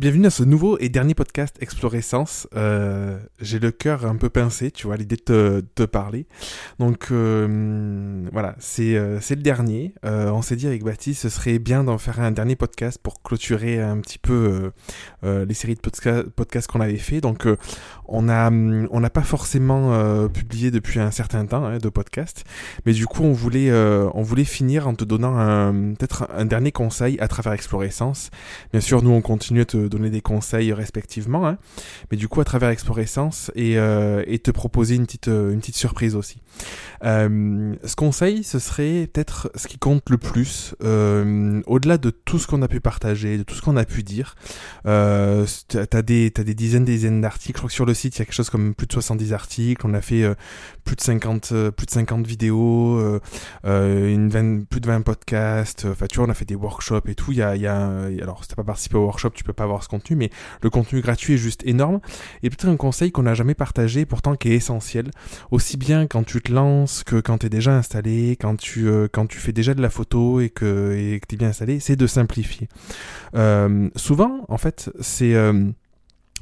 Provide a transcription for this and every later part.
Bienvenue à ce nouveau et dernier podcast Explorescence. Euh, J'ai le cœur un peu pincé, tu vois, l'idée de te, parler. Donc euh, voilà, c'est euh, le dernier. Euh, on s'est dit avec Baptiste, ce serait bien d'en faire un dernier podcast pour clôturer un petit peu les séries de podcasts podcast qu'on avait fait. Donc on a on n'a pas forcément publié depuis un certain temps hein, de podcast, mais du coup on voulait on voulait finir en te donnant peut-être un dernier conseil à travers Explorescence. Bien sûr, nous on continue à te donner des conseils respectivement, hein, mais du coup à travers Explorescence et, euh, et te proposer une petite, euh, une petite surprise aussi. Euh, ce conseil, ce serait peut-être ce qui compte le plus, au-delà de tout ce qu'on a pu partager, de tout ce qu'on a pu dire. Euh, t'as des, t'as des dizaines, des dizaines d'articles. Je crois que sur le site, il y a quelque chose comme plus de 70 articles. On a fait plus de 50, euh, plus de 50 vidéos, plus de 20 podcasts. Enfin, tu vois, on a fait des workshops et tout. Il y a, il y a, alors, si t'as pas participé au workshop, tu peux pas avoir ce contenu, mais le contenu gratuit est juste énorme. Et peut-être un conseil qu'on n'a jamais partagé, pourtant qui est essentiel. Aussi bien quand tu te lances que quand tu es déjà installé, quand tu, euh, quand tu fais déjà de la photo et que tu es bien installé, c'est de simplifier. Euh, souvent, en fait, c'est... Euh,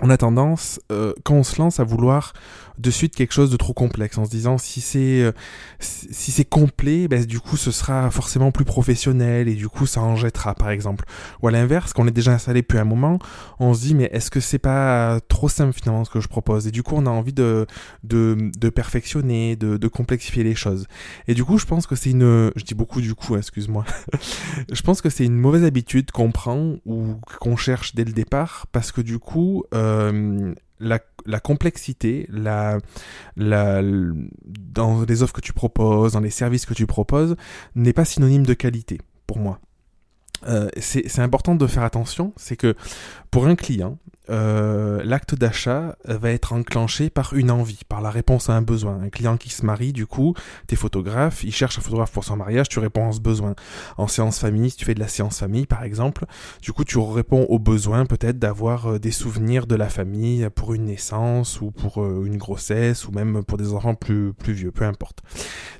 on a tendance, quand on se lance, à vouloir de suite quelque chose de trop complexe en se disant si c'est euh, si c'est complet, ben, du coup ce sera forcément plus professionnel et du coup ça en jettera par exemple. Ou à l'inverse, quand on est déjà installé depuis un moment, on se dit mais est-ce que c'est pas trop simple finalement ce que je propose? Et du coup on a envie de de, perfectionner, de, complexifier les choses. Et du coup je pense que c'est une, je dis beaucoup du coup, excuse-moi. je pense que c'est une mauvaise habitude qu'on prend ou qu'on cherche dès le départ parce que du coup euh, la, la, complexité, la, dans les offres que tu proposes, dans les services que tu proposes, n'est pas synonyme de qualité, pour moi. Euh, c'est important de faire attention, c'est que pour un client, euh, l'acte d'achat va être enclenché par une envie, par la réponse à un besoin. Un client qui se marie, du coup, t'es photographe, il cherche un photographe pour son mariage, tu réponds à ce besoin. En séance famille, si tu fais de la séance famille, par exemple, du coup, tu réponds au besoin peut-être d'avoir euh, des souvenirs de la famille pour une naissance ou pour euh, une grossesse ou même pour des enfants plus, plus vieux, peu importe.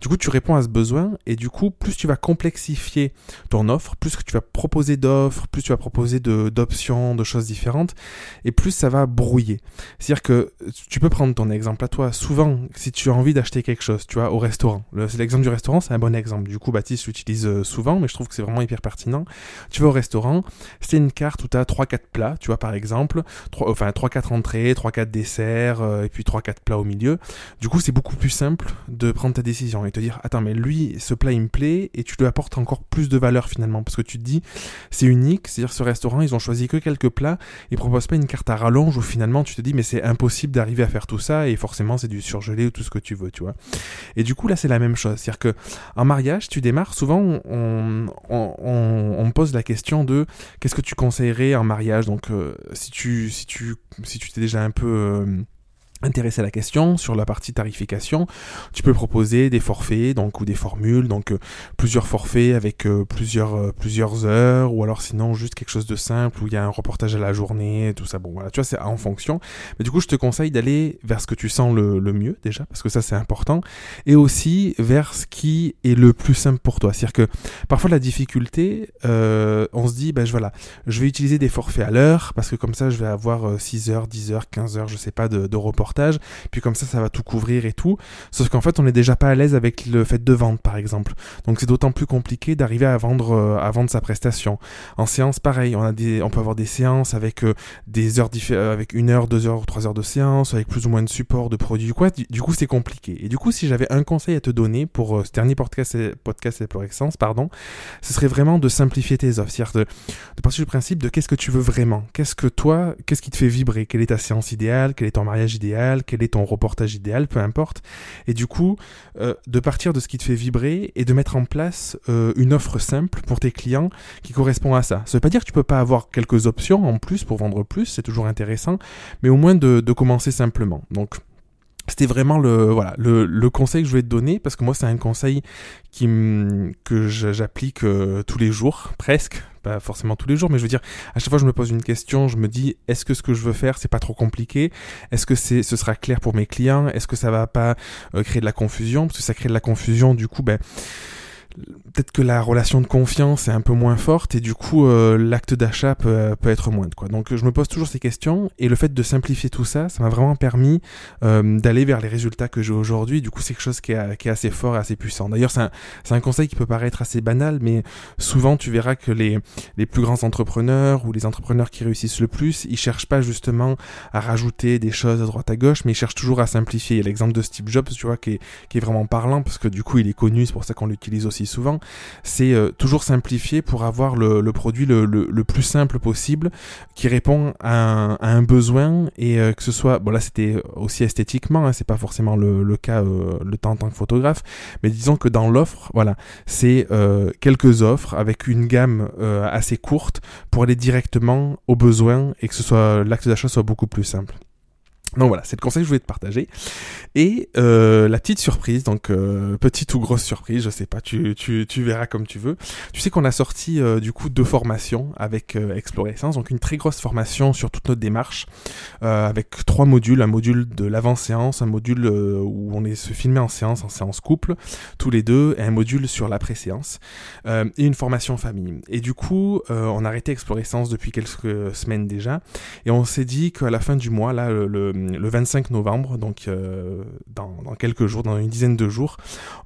Du coup, tu réponds à ce besoin et du coup, plus tu vas complexifier ton offre, plus que tu vas proposer d'offres, plus tu vas proposer d'options, de choses différentes, et plus ça va brouiller. C'est-à-dire que tu peux prendre ton exemple à toi. Souvent, si tu as envie d'acheter quelque chose, tu vois, au restaurant. L'exemple du restaurant, c'est un bon exemple. Du coup, Baptiste l'utilise euh, souvent, mais je trouve que c'est vraiment hyper pertinent. Tu vas au restaurant, c'est une carte où tu as 3-4 plats, tu vois, par exemple, 3, enfin 3-4 entrées, 3-4 desserts, euh, et puis 3-4 plats au milieu. Du coup, c'est beaucoup plus simple de prendre ta décision et te dire, attends, mais lui, ce plat, il me plaît, et tu lui apportes encore plus de valeur finalement, parce que tu te dis, c'est unique, c'est-à-dire ce restaurant, ils ont choisi que quelques plats, ils proposent pas une carte à rallonge où finalement tu te dis mais c'est impossible d'arriver à faire tout ça et forcément c'est du surgelé ou tout ce que tu veux, tu vois. Et du coup là c'est la même chose, c'est-à-dire que en mariage tu démarres souvent on, on, on, pose la question de qu'est-ce que tu conseillerais en mariage? Donc euh, si tu si tu si tu t'es déjà un peu euh, intéressé à la question sur la partie tarification, tu peux proposer des forfaits donc ou des formules donc euh, plusieurs forfaits avec euh, plusieurs euh, plusieurs heures ou alors sinon juste quelque chose de simple où il y a un reportage à la journée tout ça. Bon voilà tu vois c'est en fonction. Mais du coup je te conseille d'aller vers ce que tu sens le, le mieux déjà parce que ça c'est important et aussi vers ce qui est le plus simple pour toi. C'est-à-dire que parfois la difficulté on se dit ben voilà je vais utiliser des forfaits à l'heure parce que comme ça je vais avoir 6 heures 10 heures 15 heures je sais pas de, de reportage puis comme ça, ça va tout couvrir et tout. Sauf qu'en fait, on n'est déjà pas à l'aise avec le fait de vendre, par exemple. Donc c'est d'autant plus compliqué d'arriver à vendre, euh, à vendre sa prestation. En séance, pareil, on a des, on peut avoir des séances avec euh, des heures euh, avec une heure, deux heures, trois heures de séance, avec plus ou moins de support, de produits, quoi. Du, coup, c'est compliqué. Et du coup, si j'avais un conseil à te donner pour ce dernier podcast, podcast Explorescence, pardon, ce serait vraiment de simplifier tes offres. C'est-à-dire de, de partir du principe de qu'est-ce que tu veux vraiment? Qu'est-ce que toi, qu'est-ce qui te fait vibrer? Quelle est ta séance idéale? Quel est ton mariage idéal? Quel est ton reportage idéal, peu importe. Et du coup, euh, de partir de ce qui te fait vibrer et de mettre en place euh, une offre simple pour tes clients qui correspond à ça. Ça veut pas dire que tu peux pas avoir quelques options en plus pour vendre plus, c'est toujours intéressant, mais au moins de, de commencer simplement. Donc c'était vraiment le voilà le, le, conseil que je voulais te donner parce que moi c'est un conseil qui que j'applique euh, tous les jours presque. Pas forcément tous les jours mais je veux dire à chaque fois je me pose une question je me dis est-ce que ce que je veux faire c'est pas trop compliqué? Est-ce que c'est ce sera clair pour mes clients? Est-ce que ça va pas euh, créer de la confusion? Parce que ça crée de la confusion du coup ben peut-être que la relation de confiance est un peu moins forte et du coup euh, l'acte d'achat peut, peut, être moindre quoi. Donc je me pose toujours ces questions et le fait de simplifier tout ça, ça m'a vraiment permis euh, d'aller vers les résultats que j'ai aujourd'hui. Du coup c'est quelque chose qui est, assez fort et assez puissant. D'ailleurs c'est un, un, conseil qui peut paraître assez banal mais souvent tu verras que les, les plus grands entrepreneurs ou les entrepreneurs qui réussissent le plus, ils cherchent pas justement à rajouter des choses à droite à gauche mais ils cherchent toujours à simplifier. Il y a l'exemple de Steve Jobs tu vois qui est, qui est vraiment parlant parce que du coup il est connu, c'est pour ça qu'on l'utilise aussi souvent c'est euh, toujours simplifier pour avoir le, produit le, plus simple possible qui répond à un, besoin et euh, que ce soit bon là c'était aussi esthétiquement hein, c'est pas forcément le, le cas euh, le temps en tant que photographe mais disons que dans l'offre voilà c'est quelques offres avec une gamme assez courte pour aller directement aux besoins et que ce soit l'acte d'achat soit beaucoup plus simple donc voilà, c'est le conseil que je voulais te partager. Et euh, la petite surprise, donc euh, petite ou grosse surprise, je sais pas, tu, tu, tu verras comme tu veux. Tu sais qu'on a sorti euh, du coup deux formations avec euh, Explorescence, donc une très grosse formation sur toute notre démarche, euh, avec trois modules, un module de l'avant-séance, un module euh, où on est se filmer en séance, en séance couple, tous les deux, et un module sur l'après-séance, et une formation famille. Et du coup, on a arrêté Explorescence depuis quelques semaines déjà, et on s'est dit qu'à la fin du mois, là, le le 25 novembre, donc euh, dans, quelques jours, dans une dizaine de jours,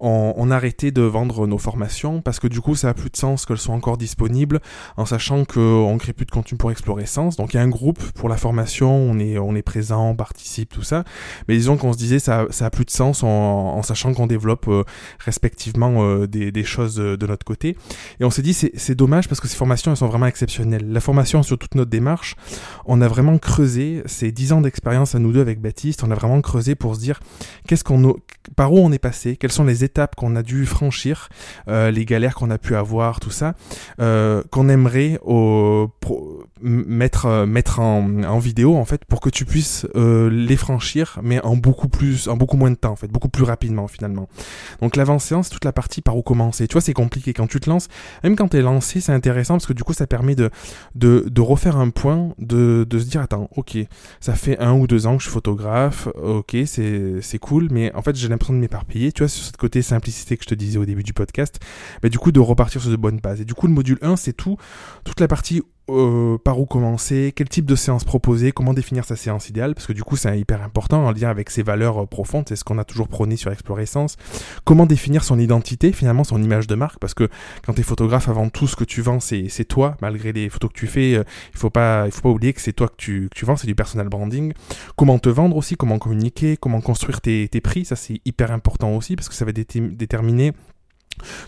on, a arrêté de vendre nos formations parce que du coup ça a plus de sens qu'elles soient encore disponibles en sachant qu'on crée plus de contenu pour Explorescence. Donc il y a un groupe pour la formation, on est, on est présent, on participe, tout ça. Mais disons qu'on se disait ça, ça a plus de sens en, sachant qu'on développe euh, respectivement euh, des, choses de, notre côté. Et on s'est dit c'est dommage parce que ces formations elles sont vraiment exceptionnelles. La formation sur toute notre démarche, on a vraiment creusé ces 10 ans d'expérience nous deux avec Baptiste, on a vraiment creusé pour se dire qu'est-ce qu'on par où on est passé, quelles sont les étapes qu'on a dû franchir, euh, les galères qu'on a pu avoir, tout ça, euh, qu'on aimerait mettre mettre en, en, vidéo en fait pour que tu puisses euh, les franchir, mais en beaucoup plus, en beaucoup moins de temps en fait, beaucoup plus rapidement finalement. Donc l'avant-séance, toute la partie par où commencer. Tu vois, c'est compliqué quand tu te lances. Même quand tu es lancé, c'est intéressant parce que du coup, ça permet de de, de refaire un point, de, de se dire attends, ok, ça fait un ou deux ans je suis photographe, ok, c'est cool, mais en fait j'ai l'impression de m'éparpiller, tu vois, sur ce côté simplicité que je te disais au début du podcast, mais du coup de repartir sur de bonnes bases. Et du coup le module 1 c'est tout, toute la partie euh, par où commencer, quel type de séance proposer, comment définir sa séance idéale, parce que du coup c'est hyper important en lien avec ses valeurs euh, profondes, c'est ce qu'on a toujours prôné sur Explorescence. Comment définir son identité, finalement son image de marque, parce que quand tu es photographe, avant tout ce que tu vends c'est toi, malgré les photos que tu fais, euh, il faut pas il faut pas oublier que c'est toi que tu, que tu vends, c'est du personal branding. Comment te vendre aussi, comment communiquer, comment construire tes, prix, ça c'est hyper important aussi, parce que ça va déterminer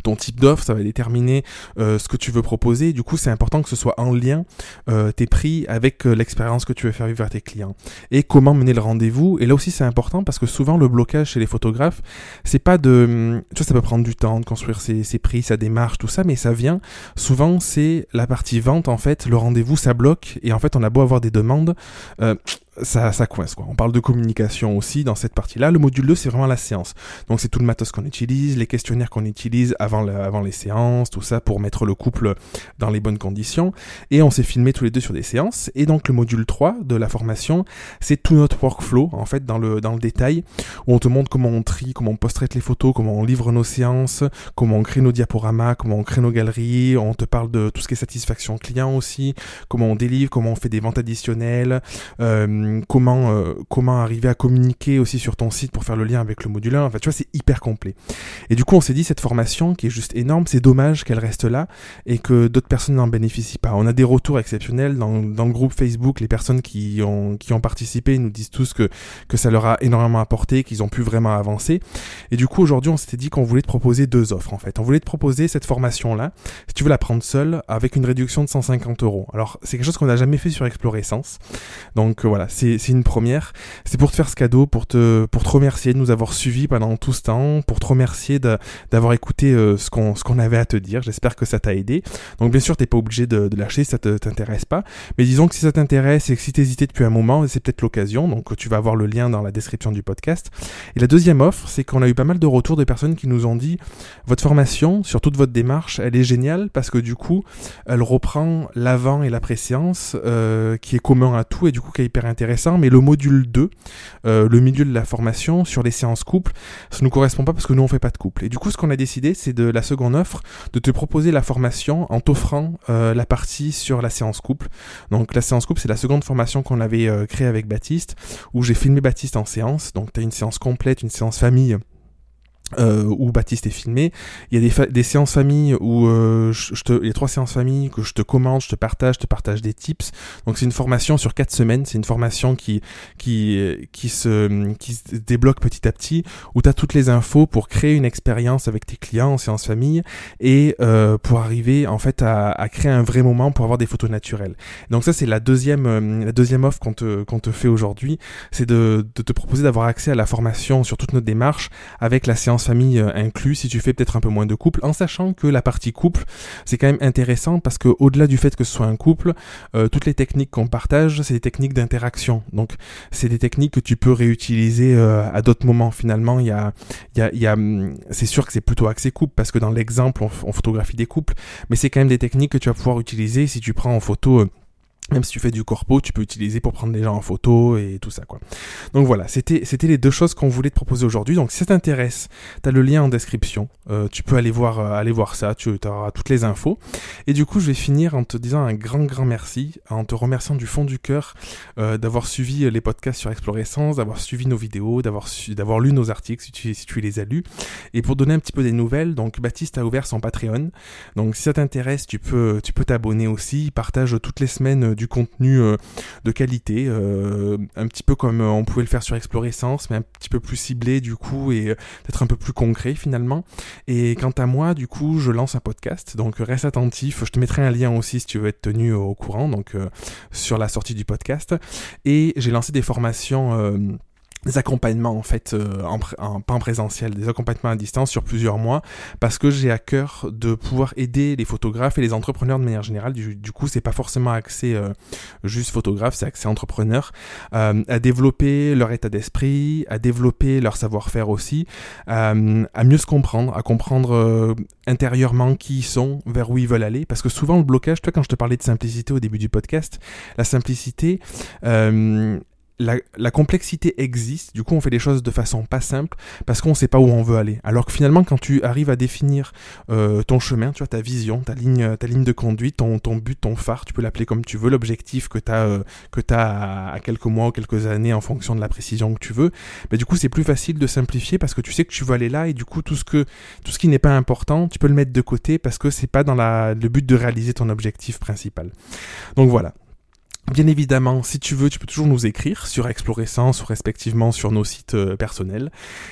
ton type d'offre, ça va déterminer euh, ce que tu veux proposer. Du coup, c'est important que ce soit en lien euh, tes prix avec euh, l'expérience que tu veux faire vivre à tes clients. Et comment mener le rendez-vous. Et là aussi, c'est important parce que souvent le blocage chez les photographes, c'est pas de, tu vois, ça peut prendre du temps de construire ses, ses prix, sa démarche, tout ça, mais ça vient. Souvent, c'est la partie vente en fait. Le rendez-vous, ça bloque. Et en fait, on a beau avoir des demandes. Ça, ça coince quoi. On parle de communication aussi dans cette partie-là. Le module 2, c'est vraiment la séance. Donc c'est tout le matos qu'on utilise, les questionnaires qu'on utilise avant, avant les séances, tout ça pour mettre le couple dans les bonnes conditions. Et on s'est filmé tous les deux sur des séances. Et donc le module 3 de la formation, c'est tout notre workflow en fait dans le, dans le détail où on te montre comment on trie, comment on post-traite les photos, comment on livre nos séances, comment on crée nos diaporamas, comment on crée nos galeries. On te parle de tout ce qui est satisfaction client aussi, comment on délivre, comment on fait des ventes additionnelles. Euh, comment euh, comment arriver à communiquer aussi sur ton site pour faire le lien avec le module 1. Enfin, tu vois, c'est hyper complet. Et du coup, on s'est dit cette formation qui est juste énorme, c'est dommage qu'elle reste là et que d'autres personnes n'en bénéficient pas. On a des retours exceptionnels dans, le groupe Facebook, les personnes qui ont participé nous disent tous que que ça leur a énormément apporté, qu'ils ont pu vraiment avancer. Et du coup, aujourd'hui, on s'était dit qu'on voulait te proposer deux offres en fait. On voulait te proposer cette formation là, si tu veux la prendre seule, avec une réduction de 150 euros. Alors, c'est quelque chose qu'on n'a jamais fait sur Explorescence. Donc voilà, c'est une première. C'est pour te faire ce cadeau, pour te, pour te remercier de nous avoir suivis pendant tout ce temps, pour te remercier d'avoir écouté euh, ce qu'on avait à te dire. J'espère que ça t'a aidé. Donc bien sûr, t'es pas obligé de, de lâcher si ça t'intéresse pas. Mais disons que si ça t'intéresse et que si t'hésitais depuis un moment, c'est peut-être l'occasion. Donc tu vas avoir le lien dans la description du podcast. Et la deuxième offre, c'est qu'on a eu pas mal de retours de personnes qui nous ont dit votre formation sur toute votre démarche, elle est géniale parce que du coup, elle reprend l'avant et l'après-séance euh, qui est commun à tout et du coup qui est hyper intéressant intéressant, mais le module 2, euh, le milieu de la formation sur les séances couple, ça nous correspond pas parce que nous on fait pas de couple. Et du coup, ce qu'on a décidé, c'est de la seconde offre, de te proposer la formation en t'offrant euh, la partie sur la séance couple. Donc la séance couple, c'est la seconde formation qu'on avait euh, créée avec Baptiste, où j'ai filmé Baptiste en séance. Donc tu as une séance complète, une séance famille euh, où Baptiste est filmé. Il y a des, des séances famille où euh, je, te, il y a trois séances famille que je te commande, je te partage, je te partage des tips. Donc c'est une formation sur quatre semaines. C'est une formation qui qui qui se qui se débloque petit à petit où tu as toutes les infos pour créer une expérience avec tes clients en séance famille et euh, pour arriver en fait à, à, créer un vrai moment pour avoir des photos naturelles. Donc ça c'est la deuxième euh, la deuxième offre qu'on te qu'on te fait aujourd'hui, c'est de, de te proposer d'avoir accès à la formation sur toute notre démarche avec la séance famille euh, inclus si tu fais peut-être un peu moins de couple, en sachant que la partie couple, c'est quand même intéressant parce que au-delà du fait que ce soit un couple, euh, toutes les techniques qu'on partage, c'est des techniques d'interaction. Donc c'est des techniques que tu peux réutiliser euh, à d'autres moments. Finalement, il y a, hum, c'est sûr que c'est plutôt axé couple parce que dans l'exemple, on, on, photographie des couples, mais c'est quand même des techniques que tu vas pouvoir utiliser si tu prends en photo même si tu fais du corpo, tu peux utiliser pour prendre des gens en photo et tout ça quoi. Donc voilà, c'était c'était les deux choses qu'on voulait te proposer aujourd'hui. Donc si ça t'intéresse, tu as le lien en description. Euh, tu peux aller voir euh, aller voir ça, tu auras toutes les infos. Et du coup, je vais finir en te disant un grand grand merci, en te remerciant du fond du cœur euh, d'avoir suivi les podcasts sur Explorescence, d'avoir suivi nos vidéos, d'avoir d'avoir lu nos articles si tu les as lus. Et pour donner un petit peu des nouvelles, donc Baptiste a ouvert son Patreon. Donc si ça t'intéresse, tu peux tu peux t'abonner aussi, partage toutes les semaines du contenu euh, de qualité, euh, un petit peu comme euh, on pouvait le faire sur Explorescence, mais un petit peu plus ciblé du coup et peut-être un peu plus concret finalement. Et quant à moi, du coup, je lance un podcast, donc reste attentif. Je te mettrai un lien aussi si tu veux être tenu au courant, donc sur la sortie du podcast. Et j'ai lancé des formations des accompagnements en fait euh, en, en, pas en présentiel, des accompagnements à distance sur plusieurs mois parce que j'ai à cœur de pouvoir aider les photographes et les entrepreneurs de manière générale. Du, du coup, c'est pas forcément accès euh, juste photographe, c'est accès entrepreneur euh, à développer leur état d'esprit, à développer leur savoir-faire aussi, à mieux se comprendre, à comprendre intérieurement qui ils sont, vers où ils veulent aller parce que souvent le blocage, toi quand je te parlais de simplicité au début du podcast, la simplicité la, complexité existe, du coup on fait les choses de façon pas simple parce qu'on sait pas où on veut aller. Alors que finalement quand tu arrives à définir euh, ton chemin, tu vois, ta vision, ta ligne, ta ligne de conduite, ton, but, ton phare, tu peux l'appeler comme tu veux, l'objectif que tu as, euh, à, quelques mois ou quelques années en fonction de la précision que tu veux, bah, du coup c'est plus facile de simplifier parce que tu sais que tu veux aller là et du coup tout ce, qui n'est pas important, tu peux le mettre de côté parce que c'est pas dans le but de réaliser ton objectif principal. Donc voilà, Bien évidemment, si tu veux, tu peux toujours nous écrire sur Explorescence ou respectivement sur nos sites euh, personnels.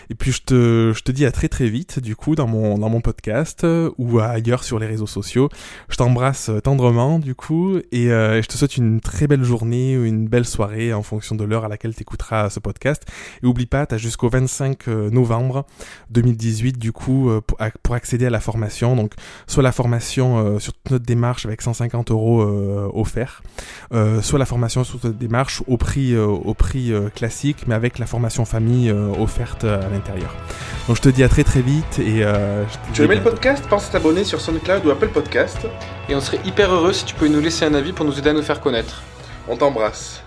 Et puis je te, je te dis à très très vite, du coup, dans mon, dans mon podcast euh, ou ailleurs sur les réseaux sociaux. Je t'embrasse euh, tendrement, du coup, et je te souhaite une très belle journée ou une belle soirée en fonction de l'heure à laquelle tu écouteras ce podcast. Et oublie pas, tu as jusqu'au 25 novembre 2018, du coup, pour, accéder à la formation. Donc, soit la formation sur notre démarche avec 150 euros offerts, soit la formation sur cette démarche au prix, euh, au prix euh, classique, mais avec la formation famille euh, offerte à l'intérieur. Donc je te dis à très très vite et tu aimais le podcast? Pense à t'abonner sur SoundCloud ou Apple Podcast. Et on serait hyper heureux si tu pouvais nous laisser un avis pour nous aider à nous faire connaître. On t'embrasse.